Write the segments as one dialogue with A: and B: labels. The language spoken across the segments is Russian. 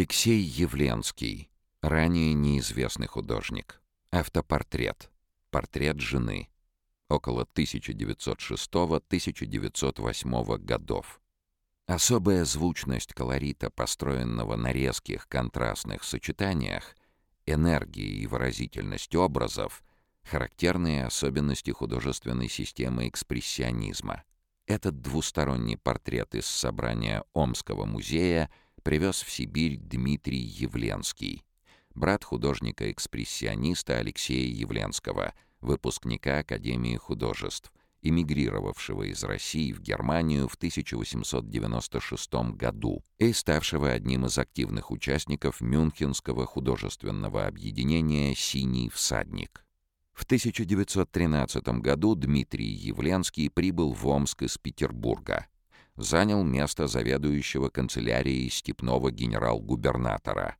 A: Алексей Явленский, ранее неизвестный художник. Автопортрет. Портрет жены. Около 1906-1908 годов. Особая звучность колорита, построенного на резких контрастных сочетаниях, энергии и выразительность образов — характерные особенности художественной системы экспрессионизма. Этот двусторонний портрет из собрания Омского музея привез в Сибирь Дмитрий Явленский, брат художника-экспрессиониста Алексея Явленского, выпускника Академии художеств, эмигрировавшего из России в Германию в 1896 году и ставшего одним из активных участников Мюнхенского художественного объединения «Синий всадник». В 1913 году Дмитрий Явленский прибыл в Омск из Петербурга. Занял место заведующего канцелярией степного генерал-губернатора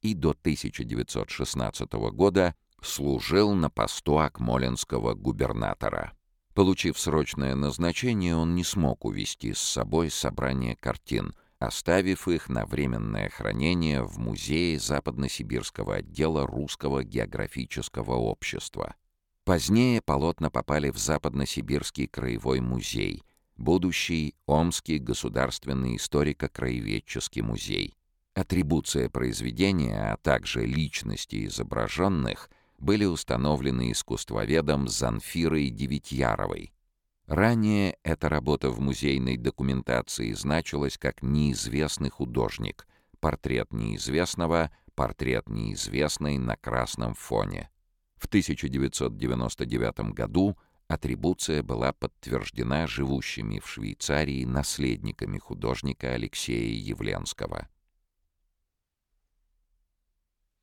A: и до 1916 года служил на посту акмолинского губернатора. Получив срочное назначение, он не смог увезти с собой собрание картин, оставив их на временное хранение в музее западносибирского отдела Русского географического общества. Позднее полотна попали в Западносибирский краевой музей, будущий Омский государственный историко-краеведческий музей. Атрибуция произведения, а также личности изображенных – были установлены искусствоведом Занфирой Девятьяровой. Ранее эта работа в музейной документации значилась как «неизвестный художник», портрет неизвестного, портрет неизвестной на красном фоне. В 1999 году атрибуция была подтверждена живущими в Швейцарии наследниками художника Алексея Явленского.